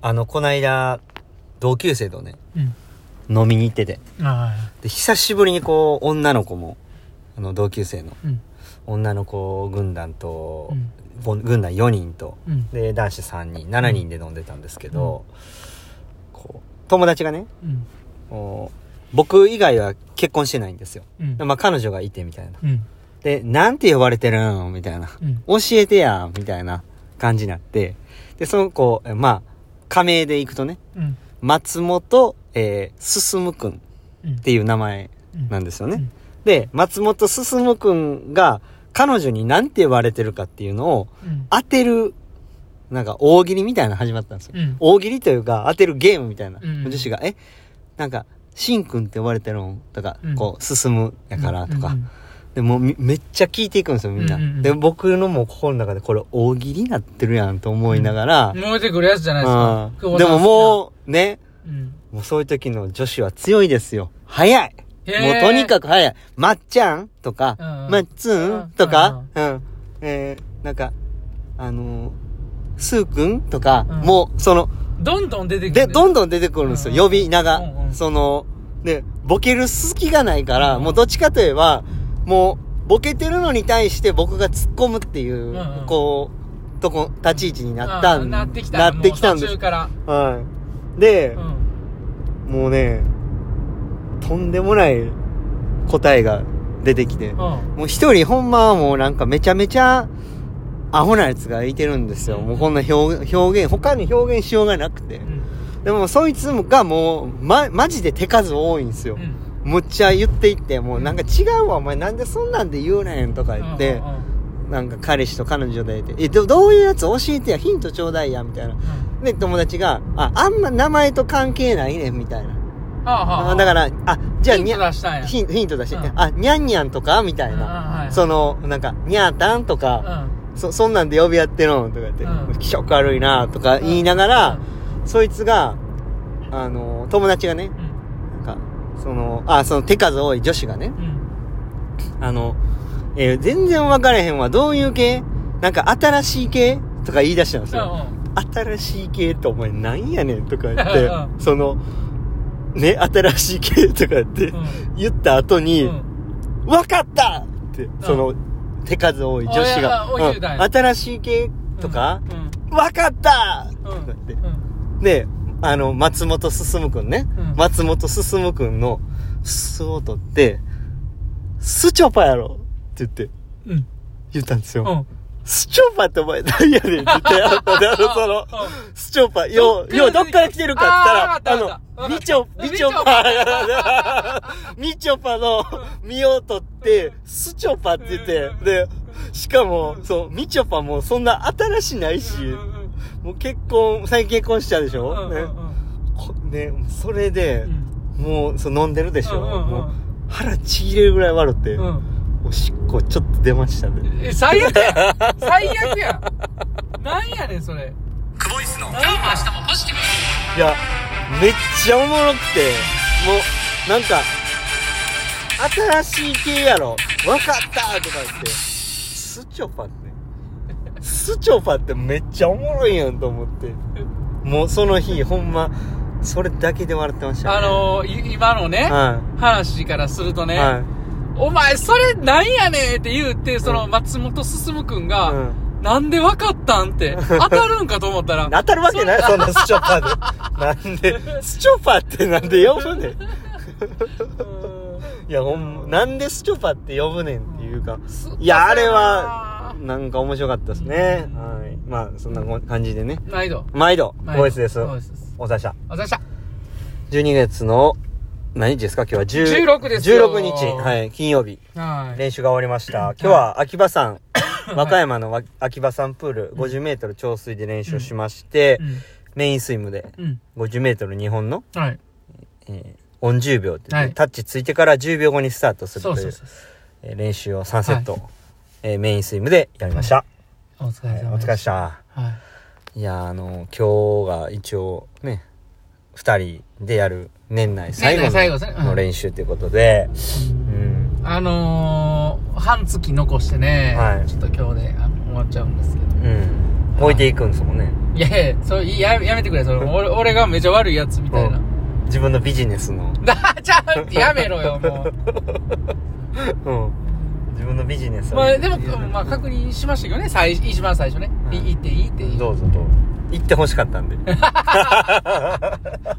あの、こないだ、同級生とね、うん。飲みに行ってて。あで、久しぶりにこう、女の子も、あの、同級生の、あ。うん。女の子軍団とう、ん。ぼ軍団4人と、うん。で、男子3人、7人で飲んでたんですけど、こう、友達がね、僕以外は結婚してないんですよ。うん。まあ、彼女がいてみたいな。うん。で、なんて呼ばれてるんみたいな。うん。教えてやみたいな感じになって、で、その子、えまあ、仮名で行くとね、うん。松本、えー、進くんうん。っていう名前うんなんですよね。うんで、松本進くんが彼女に何て呼ばれてるかっていうのをうん。当てる、なんか大喜利みたいなの始まったんですよ。うん。大喜利というか当てるゲームみたいな。うん女子が、え、なんか、しんくんって呼ばれてるんとか、うんこう、進むやからとか。うんでもめっちゃ聞いていくんですよ、みんな。うんうんうんで、僕のもう心の中でこれ大喜利になってるやんと思いながら、燃えてくるやつじゃないですか。うんでももう、ね、う、うん。もうそういう時の女子は強いですよ。早いへーもうとにかく早い。まっちゃんとか、うんうんまっつんとか、うん。えー、なんか、あのー、すーくんとか、うんもう、その、どんどん出てくる。で、どんどどん出てくるんですよ、うんうん呼び名が。うんうんその、で、ボケる隙がないから、うんもうどっちかといえば、もう、ボケてるのに対して僕が突っ込むっていう、うんうんこう、とこ、立ち位置になったん、なってきた。なってきたんです途中。から。はい。でう、ん。もうね、とんでもない答えが出てきて、うん。もう一人ほんまはもうなんかめちゃめちゃ、アホなやつがいてるんですよ。もうこんな表表現、他に表現しようがなくて。でもそいつがもう、ま、マジで手数多いんですよう。ん。むっちゃ言っていって、もうなんか違うわ、お前なんでそんなんで言うねんとか言ってなんか彼氏と彼女でいて、え、どどういうやつ教えてや、ヒントちょうだいや、みたいな。うんで、友達が、あ、あんま名前と関係ないねん、みたいな。はあはあはああだから、あ、じゃあ、ヒント出したんや。ヒンヒントだし、うんあ、にゃんにゃんとかみたいな。なその、なんか、にゃーたんとか、うん。そ、そんなんで呼び合ってるのとか言って、うん気色悪いなとか言いながら、そいつが、あの、友達がね、その、あ、その手数多い女子がね、うん。あの、えー全然分からへんわ、どういう系？なんか新しい系？とか言い出したんですうん。よ。うん。新しい系ってお前なんやねんとか言っうてん、その、ね、新しい系？とか言ってうん。言った後に、うん。分かったって、その、手数多い女子が、うたん新しい系とか、うん。分かったうん。とか言ってうん。で、あの、松本進くんね。うん松本進くんの、スを取って、スチョパやろって言って、うん。言ったんですよ。うん。スチョパってお前何やねんって言って、あの、であのその、スチョパ、よう、よう、どっから来てるかって言ったら、あの、みちょ、みちょぱ、みちょぱの身を取って、スチョパって言って、で、しかも、そう、みちょぱもそんな新しないし、もう結婚、最近結婚したでしょ、ね。こね、それで、もう、そう飲んでるでしょ、もう腹ちぎれるぐらい笑って、おしっこちょっと出ましたね。え、最悪や。ん最悪や。んなんやねん、それ。クボイスの今日も明日もポジティいや、めっちゃおもろくて、もう、なんか、新しい系やろ。わかったとか言って、スチョパって。スチョパってめっちゃおもろいやんと思って。もうその日、ほんま、それだけで笑ってました、ね。あのー、い今のね、は話からするとい。ね、はい。お前、それなんやねんって言って、その、松本進くんが、うん。なんでわかったんって、当たるんかと思ったら、当たるわけない、そんなスチョパで。なんで、スチョパってなんで呼ぶねん。いや、ほんま、なんでスチョパって呼ぶねんっていうか。いや、あれは、なんか面白かったですね。はい。まあ、そんな感じでね。毎度。毎度、ボイスです。ボイスです。お疲れ様お疲れした。12月の、何日ですか？今日は？10 16ですよ16日。はい。金曜日。はい。練習が終わりました。今日は秋葉山、和歌山のわ秋葉山プール50メートル長水で練習しまして、うん。メインスイムでうん。50メートル2本の、はい。えー、オン10秒ってタッチついてから10秒後にスタートするという練習を3セット、えーメインスイムでやりました。お疲れ様はいお疲れっした。はい。いやーあの今日が一応ね2人でやる年内最後のの練習ということで、うんうんあのー、半月残してね、はいちょっと今日であの終わっちゃうんですけど、うん置いていくんですもんね。いやいや、そう、や、やめてくれ、それ。俺、俺がめちゃ悪いやつみたいな。自分のビジネスの。だ、ちゃうってやめろよ、もう。うん。自分のビジネスをまあ、でも、まあ、確認しましたけどね、最、一番最初ね。うんいいっていいっていい。どうぞどうぞ。行ってほしかったんで。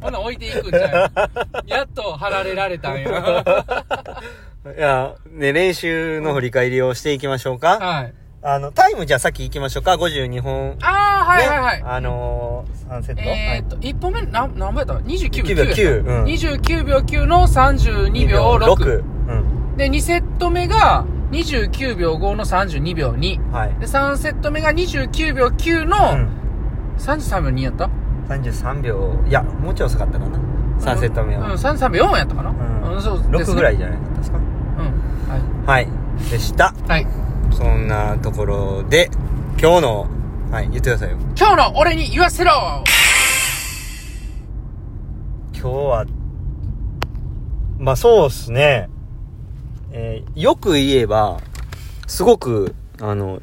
ほな置いていくんじゃん。やっと貼られられたんや。いや、ね、練習の振り返りをしていきましょうか。はい。あの、タイムじゃあさっき行きましょうか。52本。ああ、はいはいはい。ねあのー、3セット。えーっと、1本目、な、何倍やった ?29 9秒秒9やった。9うん29秒9の32秒6。6。うん。で、2セット目が29秒5の32秒2。はい。で、3セット目が29秒9のうん。33秒2やった？33秒。いや、もうちょい遅かったかな。3セット目うん、は。33秒4やったかなうん。そうです、ね。6ぐらいじゃないですか？うん。はい。でした。はい。はい。そんなところで、今日の、はい、言ってくださいよ。今日の俺に言わせろ今日は、まあそうっすね。えーよく言えば、すごく、あの、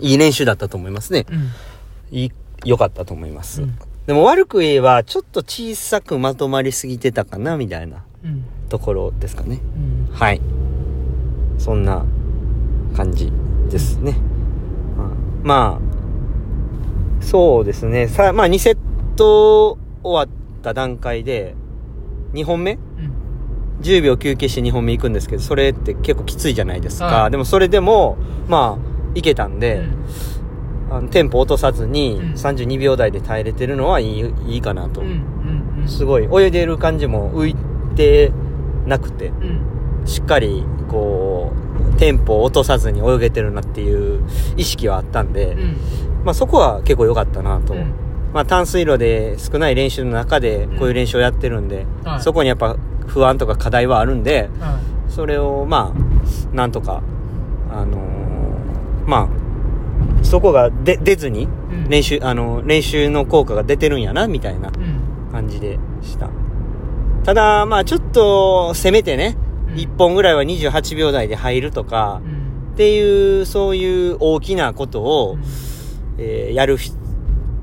いい練習だったと思いますね。うん。いい、良かったと思います。うんでも悪く言えば、ちょっと小さくまとまりすぎてたかな、みたいなうん。ところですかね。うん。はい。そんな感じですね。うんまあ、そうですね。さ、まあ2セット終わった段階で、2本目うん。10秒休憩して2本目行くんですけど、それって結構きついじゃないですか。はいでもそれでも、まあ、いけたんで、うんあのテンポ落とさずにうん32秒台で耐えれてるのはいいいいかなと。うん。うん。すごい、泳いでる感じも浮いてなくて、うん。しっかり、こう、テンポを落とさずに泳げてるなっていう意識はあったんで、うん。まあそこは結構良かったなと。うんまあ淡水路で少ない練習の中でこういう練習をやってるんで、はいそこにやっぱ不安とか課題はあるんで、はそれをまあ、なんとか、あのーまあ、そこがで出ずにうん練習、あの、練習の効果が出てるんやな、みたいな。感じでした。ただ、まあちょっと攻めてね、うん1本ぐらいは28秒台で入るとかう、ん。っていう、そういう大きなことを、えーやるひ、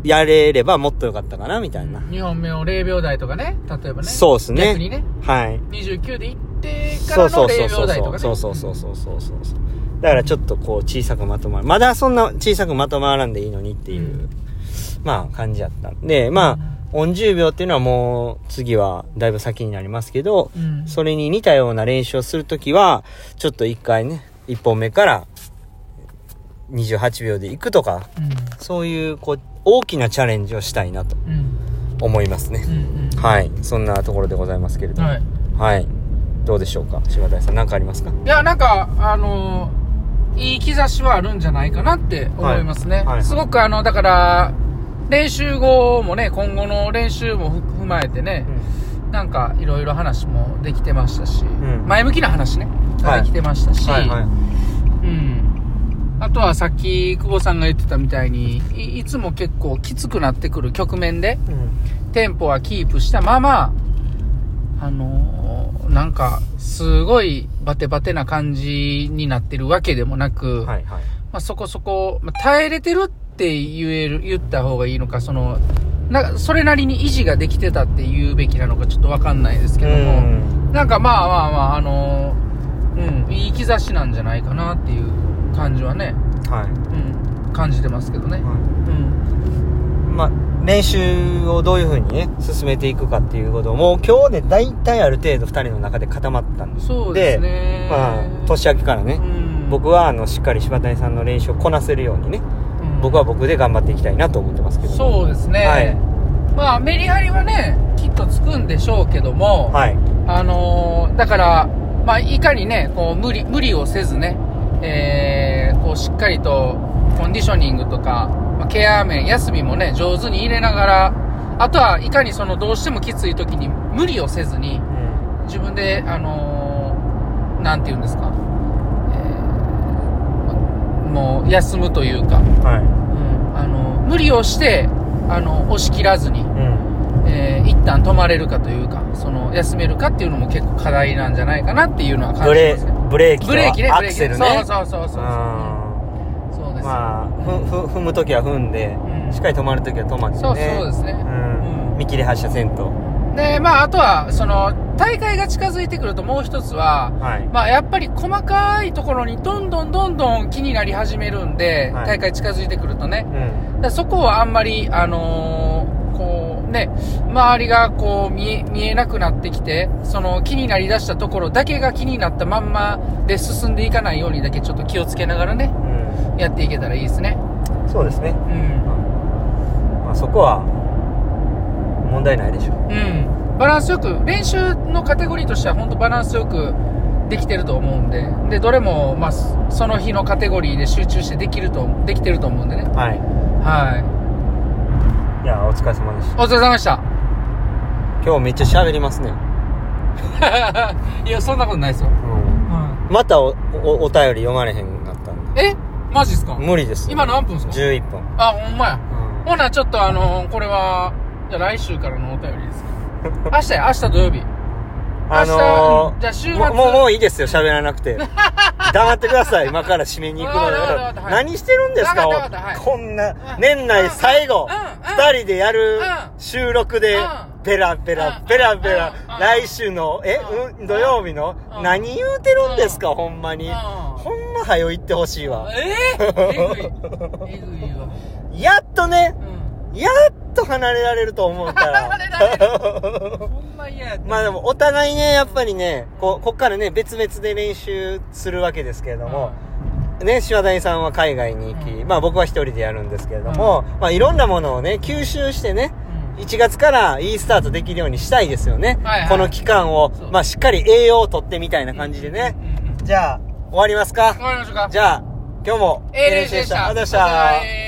やれればもっと良かったかな、みたいな。2本目を0秒台とかね、例えばね。そうですね逆にね、はい。29で行ってかそうらの0そうそうそう秒台とかね。そうそうそうそうそうそうそうだからちょっとこう小さくまとまるまだそんな小さくまとまらんでいいのにっていう、うんまあ感じやったんでまあ音10秒っていうのはもう次はだいぶ先になりますけど、うん。それに似たような練習をするときはちょっと一回ね一本目から28秒で行くとかうん。そういうこう大きなチャレンジをしたいなとうん。思いますね、うん。うん。はいそんなところでございますけれどもはい。はいどうでしょうか柴田さん何かありますか？いや、なんか、あのーいい兆しはあるんじゃないかなって思いますね。はいはいすごくあの、だから、練習後もね、今後の練習もふ踏まえてね、なんかいろいろ話もできてましたし、ん前向きな話ね、はいできてましたし、はいはいうん。あとはさっき久保さんが言ってたみたいに、いいつも結構きつくなってくる局面で、うん。テンポはキープしたまま、あのーなんか、すごいバテバテな感じになってるわけでもなく、はいはい。まあ、そこそこ、まあ、耐えれてるって言える、言った方がいいのか、その、なそれなりに維持ができてたって言うべきなのかちょっとわかんないですけども、なんかまあまあまあ、あのーうん、いい兆しなんじゃないかなっていう感じはね、はいうん、感じてますけどね。うん。まあ、練習をどういうふうにね、進めていくかっていうことを、もう今日で大体ある程度二人の中で固まったんです。そうですね。まあ、年明けからね、うん、僕はあの、しっかり柴谷さんの練習をこなせるようにね、うん僕は僕で頑張っていきたいなと思ってますけど。そうですね。はいまあ、メリハリはね、きっとつくんでしょうけども、はい。あのーだから、まあ、いかにね、こう、無理、無理をせずね、えー、こう、しっかりと、コンディショニングとか、まあ、ケア面、休みもね、上手に入れながら、あとは、いかにその、どうしてもきつい時に無理をせずに、自分で、あのーなんて言うんですか、えーもう、休むというか、はうん、あの、無理をして、あの、押し切らずに、い。うん。えー一旦止まれるかというか、その、休めるかっていうのも結構課題なんじゃないかなっていうのは感じますね。ブレーキとブレーキね、ア。クセルね。そうそうそうそう。あそうです。まあふふ踏む時は踏んで、うん。しっかり止まる時は止まってね。そうそうですね。うん。うん。見切り発車せんと。で、まあ、あとは、その、大会が近づいてくるともう一つは、はい。まあ、やっぱり細かいところにどんどんどんどん気になり始めるんで、はい。大会近づいてくるとね。うん。そこはあんまり、あのね、周りがこう見え、見えなくなってきて、その気になりだしたところだけが気になったまんまで進んでいかないようにだけちょっと気をつけながらね、うんやっていけたらいいですね。そうですね、うん。まあ、そこは問題ないでしょうん。バランスよく、練習のカテゴリーとしては本当バランスよくできてると思うんで、で、どれも、まあ、そその日のカテゴリーで集中してできると、できてると思うんでね。はいはいやお疲れ様でしい。たお疲れ様でした。今日めっちゃ喋りますね、いや、そんなことないですよ。うん、またおおお便り読まれへんなったんで。え？マジっすか？無理です今何分ですか？11分、あ、ほんまや。うん。ほな、ちょっとあのこれは、じゃあ来週からのお便りです。明日や、明日土曜日。あの明日じゃあ週末。ももうもういいですよ喋らなくて。黙ってください今から締めに行くので。はい。何してるんですか？はい。こんなうん年内最後。うんうん二人でやるうん。収録でうん。ペラペラうん。ペラペラ。うん。来週のえうん。うん土曜日のうん。何言うてるんですかほんまに。うん。ほんま早よ行ってほしいわ。えー、えぐい。えぐいわ。やっとねうん。やっと離れられると思うから。離れられほんま嫌やった。まあでもお互いねやっぱりねここっからね別々で練習するわけですけれども、ね、島谷さんは海外に行き、うんまあ僕は一人でやるんですけれども、まあいろんなものをね、吸収してね、うん、1月からいいスタートできるようにしたいですよね。はいはいこの期間をまあしっかり栄養をとってみたいな感じでね。うんうんうん。じゃあ、終わりますか？わかりましたかじゃあ、今日もええ練習でした。ありがとうございました。